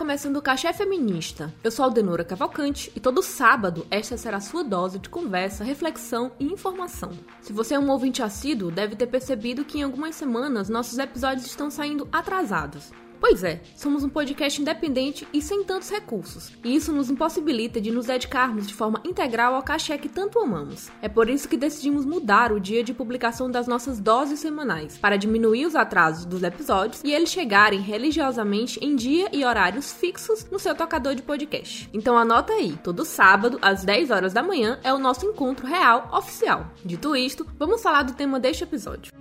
começando o Cachê Feminista. Eu sou Aldenora Cavalcante e todo sábado esta será a sua dose de conversa, reflexão e informação. Se você é um ouvinte assíduo, deve ter percebido que em algumas semanas nossos episódios estão saindo atrasados. Pois é, somos um podcast independente e sem tantos recursos, e isso nos impossibilita de nos dedicarmos de forma integral ao cachê que tanto amamos. É por isso que decidimos mudar o dia de publicação das nossas doses semanais, para diminuir os atrasos dos episódios e eles chegarem religiosamente em dia e horários fixos no seu tocador de podcast. Então anota aí, todo sábado, às 10 horas da manhã, é o nosso encontro real oficial. Dito isto, vamos falar do tema deste episódio.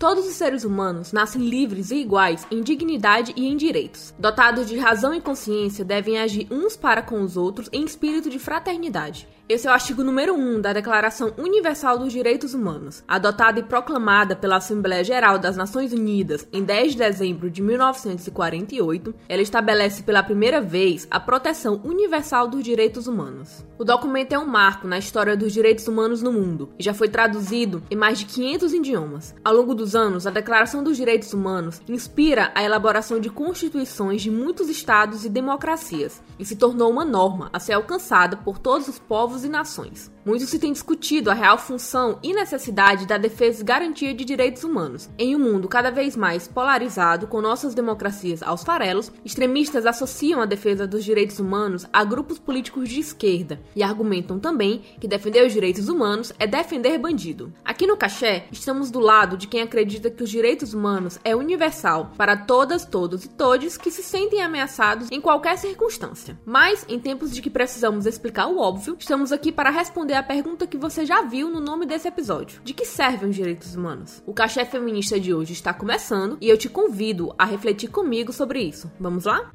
Todos os seres humanos nascem livres e iguais em dignidade e em direitos. Dotados de razão e consciência, devem agir uns para com os outros em espírito de fraternidade. Esse é o artigo número 1 da Declaração Universal dos Direitos Humanos, adotada e proclamada pela Assembleia Geral das Nações Unidas em 10 de dezembro de 1948. Ela estabelece pela primeira vez a proteção universal dos direitos humanos. O documento é um marco na história dos direitos humanos no mundo e já foi traduzido em mais de 500 idiomas. Ao longo dos anos, a Declaração dos Direitos Humanos inspira a elaboração de constituições de muitos estados e democracias e se tornou uma norma a ser alcançada por todos os povos e nações. Muito se tem discutido a real função e necessidade da defesa e garantia de direitos humanos. Em um mundo cada vez mais polarizado, com nossas democracias aos farelos, extremistas associam a defesa dos direitos humanos a grupos políticos de esquerda e argumentam também que defender os direitos humanos é defender bandido. Aqui no Caché, estamos do lado de quem acredita que os direitos humanos é universal para todas, todos e todes que se sentem ameaçados em qualquer circunstância. Mas, em tempos de que precisamos explicar o óbvio, estamos aqui para responder responder a pergunta que você já viu no nome desse episódio: De que servem os direitos humanos? O Cachê Feminista de hoje está começando e eu te convido a refletir comigo sobre isso. Vamos lá?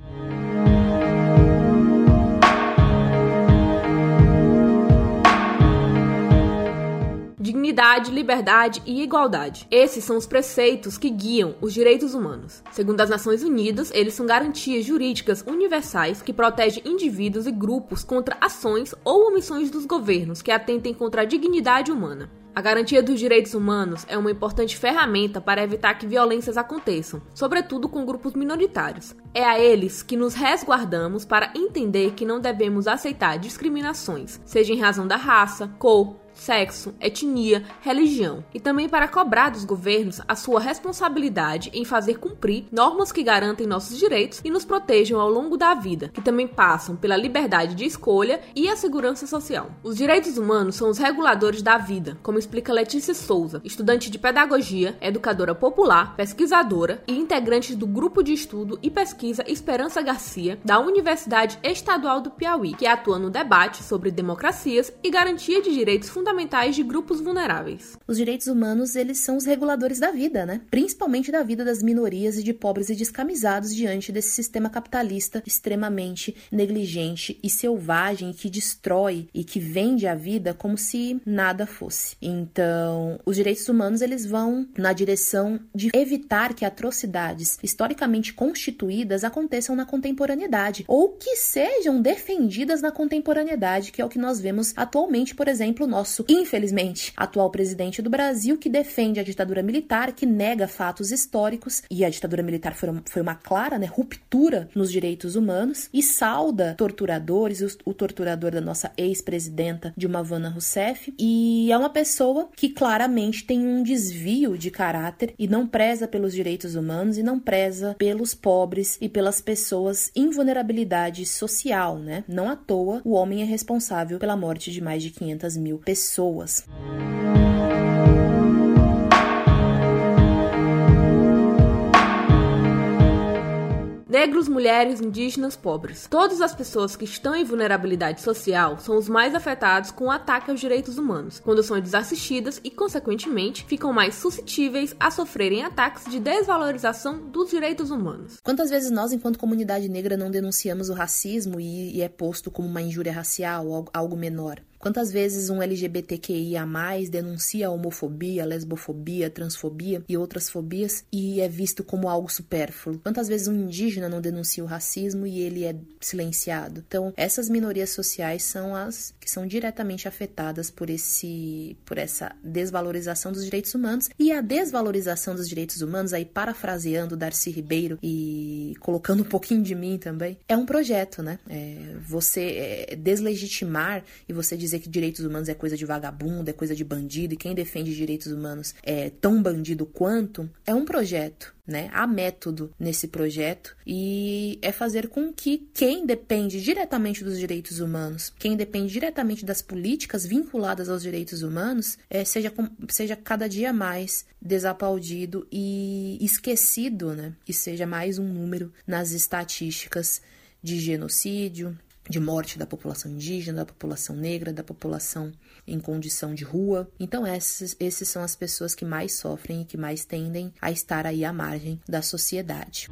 Dignidade, liberdade e igualdade. Esses são os preceitos que guiam os direitos humanos. Segundo as Nações Unidas, eles são garantias jurídicas universais que protegem indivíduos e grupos contra ações ou omissões dos governos que atentem contra a dignidade humana. A garantia dos direitos humanos é uma importante ferramenta para evitar que violências aconteçam, sobretudo com grupos minoritários. É a eles que nos resguardamos para entender que não devemos aceitar discriminações, seja em razão da raça, cor, sexo, etnia, religião, e também para cobrar dos governos a sua responsabilidade em fazer cumprir normas que garantem nossos direitos e nos protejam ao longo da vida, que também passam pela liberdade de escolha e a segurança social. Os direitos humanos são os reguladores da vida, como explica Letícia Souza, estudante de pedagogia, educadora popular, pesquisadora e integrante do grupo de estudo e pesquisa Esperança Garcia, da Universidade Estadual do Piauí, que atua no debate sobre democracias e garantia de direitos fundamentais fundamentais de grupos vulneráveis. Os direitos humanos, eles são os reguladores da vida, né? Principalmente da vida das minorias e de pobres e descamisados diante desse sistema capitalista extremamente negligente e selvagem que destrói e que vende a vida como se nada fosse. Então, os direitos humanos, eles vão na direção de evitar que atrocidades historicamente constituídas aconteçam na contemporaneidade ou que sejam defendidas na contemporaneidade, que é o que nós vemos atualmente, por exemplo, nosso nosso, infelizmente, atual presidente do Brasil, que defende a ditadura militar, que nega fatos históricos, e a ditadura militar foi, foi uma clara né, ruptura nos direitos humanos, e sauda torturadores, o, o torturador da nossa ex-presidenta Dilma Vanna Rousseff, e é uma pessoa que claramente tem um desvio de caráter e não preza pelos direitos humanos e não preza pelos pobres e pelas pessoas em vulnerabilidade social, né? Não à toa, o homem é responsável pela morte de mais de 500 mil pessoas pessoas. Negros, mulheres, indígenas, pobres. Todas as pessoas que estão em vulnerabilidade social são os mais afetados com o ataque aos direitos humanos, quando são desassistidas e, consequentemente, ficam mais suscetíveis a sofrerem ataques de desvalorização dos direitos humanos. Quantas vezes nós, enquanto comunidade negra, não denunciamos o racismo e, e é posto como uma injúria racial, algo menor? Quantas vezes um LGBTQIA denuncia a homofobia, a lesbofobia, a transfobia e outras fobias e é visto como algo supérfluo? Quantas vezes um indígena não denuncia o racismo e ele é silenciado? Então, essas minorias sociais são as que são diretamente afetadas por esse por essa desvalorização dos direitos humanos e a desvalorização dos direitos humanos aí parafraseando Darcy Ribeiro e colocando um pouquinho de mim também, é um projeto, né? É você é, deslegitimar e você dizer que direitos humanos é coisa de vagabundo, é coisa de bandido e quem defende direitos humanos é tão bandido quanto, é um projeto né? Há método nesse projeto e é fazer com que quem depende diretamente dos direitos humanos, quem depende diretamente das políticas vinculadas aos direitos humanos, é, seja, seja cada dia mais desaplaudido e esquecido, né? E seja mais um número nas estatísticas de genocídio, de morte da população indígena, da população negra, da população em condição de rua. Então, esses, esses são as pessoas que mais sofrem e que mais tendem a estar aí à margem da sociedade.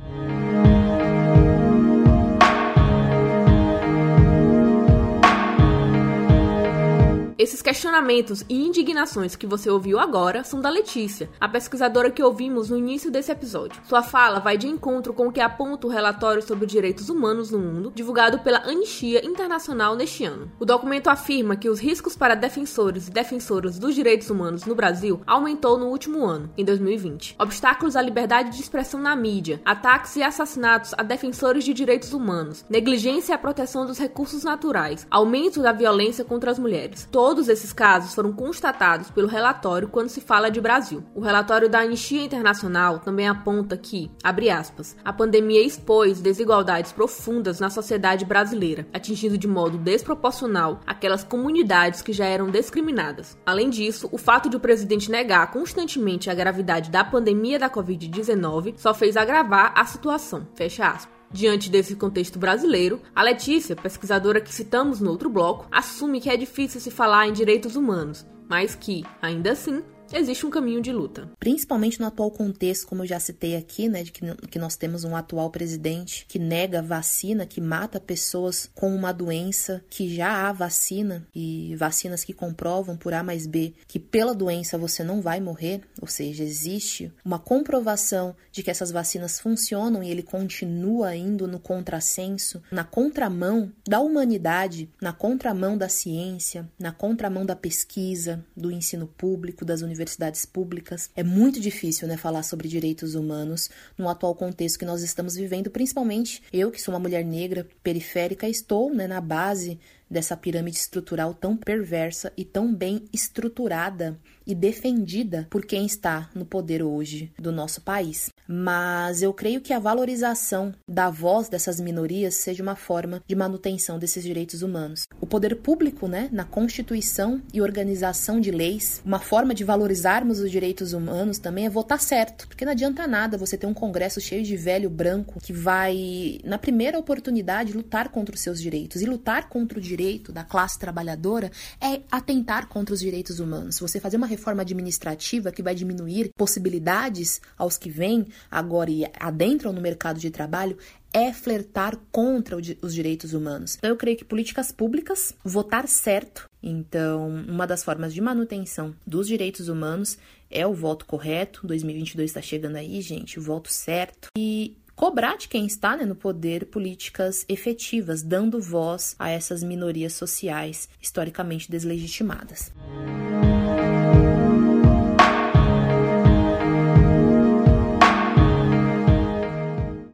Esses questionamentos e indignações que você ouviu agora são da Letícia, a pesquisadora que ouvimos no início desse episódio. Sua fala vai de encontro com o que aponta o relatório sobre direitos humanos no mundo, divulgado pela Anistia Internacional neste ano. O documento afirma que os riscos para defensores e defensoras dos direitos humanos no Brasil aumentou no último ano, em 2020. Obstáculos à liberdade de expressão na mídia, ataques e assassinatos a defensores de direitos humanos, negligência à proteção dos recursos naturais, aumento da violência contra as mulheres. Todos Todos esses casos foram constatados pelo relatório quando se fala de Brasil. O relatório da Anistia Internacional também aponta que, abre aspas, a pandemia expôs desigualdades profundas na sociedade brasileira, atingindo de modo desproporcional aquelas comunidades que já eram discriminadas. Além disso, o fato de o presidente negar constantemente a gravidade da pandemia da Covid-19 só fez agravar a situação. Fecha aspas. Diante desse contexto brasileiro, a Letícia, pesquisadora que citamos no outro bloco, assume que é difícil se falar em direitos humanos, mas que, ainda assim, existe um caminho de luta. Principalmente no atual contexto, como eu já citei aqui, né, de que, que nós temos um atual presidente que nega vacina, que mata pessoas com uma doença que já há vacina e vacinas que comprovam por A mais B que pela doença você não vai morrer, ou seja, existe uma comprovação de que essas vacinas funcionam e ele continua indo no contrassenso, na contramão da humanidade, na contramão da ciência, na contramão da pesquisa, do ensino público, das universidades universidades públicas. É muito difícil, né, falar sobre direitos humanos no atual contexto que nós estamos vivendo, principalmente eu, que sou uma mulher negra periférica, estou, né, na base dessa pirâmide estrutural tão perversa e tão bem estruturada e defendida por quem está no poder hoje do nosso país. Mas eu creio que a valorização da voz dessas minorias seja uma forma de manutenção desses direitos humanos. O poder público, né, na constituição e organização de leis, uma forma de valorizarmos os direitos humanos também é votar certo, porque não adianta nada você ter um congresso cheio de velho branco que vai, na primeira oportunidade, lutar contra os seus direitos. E lutar contra o direito da classe trabalhadora é atentar contra os direitos humanos. Você fazer uma reforma administrativa que vai diminuir possibilidades aos que vêm agora e adentram no mercado de trabalho é flertar contra os direitos humanos. Então, eu creio que políticas públicas, votar certo. Então, uma das formas de manutenção dos direitos humanos é o voto correto. 2022 está chegando aí, gente, o voto certo. E cobrar de quem está né, no poder políticas efetivas, dando voz a essas minorias sociais historicamente deslegitimadas.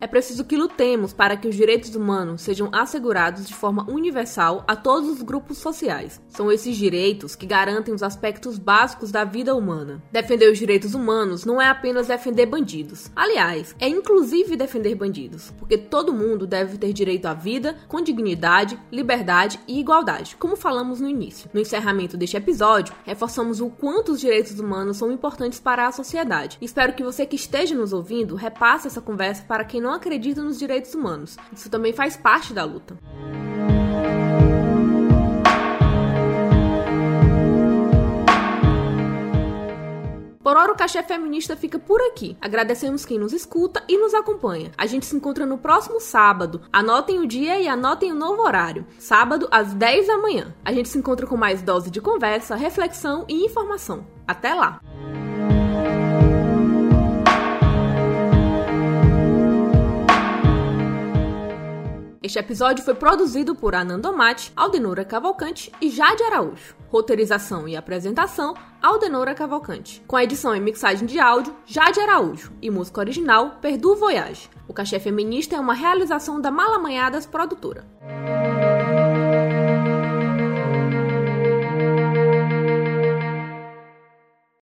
Preciso que lutemos para que os direitos humanos sejam assegurados de forma universal a todos os grupos sociais. São esses direitos que garantem os aspectos básicos da vida humana. Defender os direitos humanos não é apenas defender bandidos. Aliás, é inclusive defender bandidos, porque todo mundo deve ter direito à vida com dignidade, liberdade e igualdade, como falamos no início. No encerramento deste episódio, reforçamos o quanto os direitos humanos são importantes para a sociedade. Espero que você que esteja nos ouvindo repasse essa conversa para quem não acredita nos direitos humanos. Isso também faz parte da luta. Por hora, o Cachê Feminista fica por aqui. Agradecemos quem nos escuta e nos acompanha. A gente se encontra no próximo sábado. Anotem o dia e anotem o novo horário. Sábado, às 10 da manhã. A gente se encontra com mais dose de conversa, reflexão e informação. Até lá! Este episódio foi produzido por Ananda Mate, Aldenora Cavalcante e Jade Araújo. Roteirização e apresentação, Aldenora Cavalcante. Com a edição e mixagem de áudio, Jade Araújo. E música original, Perdu Voyage. O Cachê Feminista é uma realização da Malamanhadas Produtora.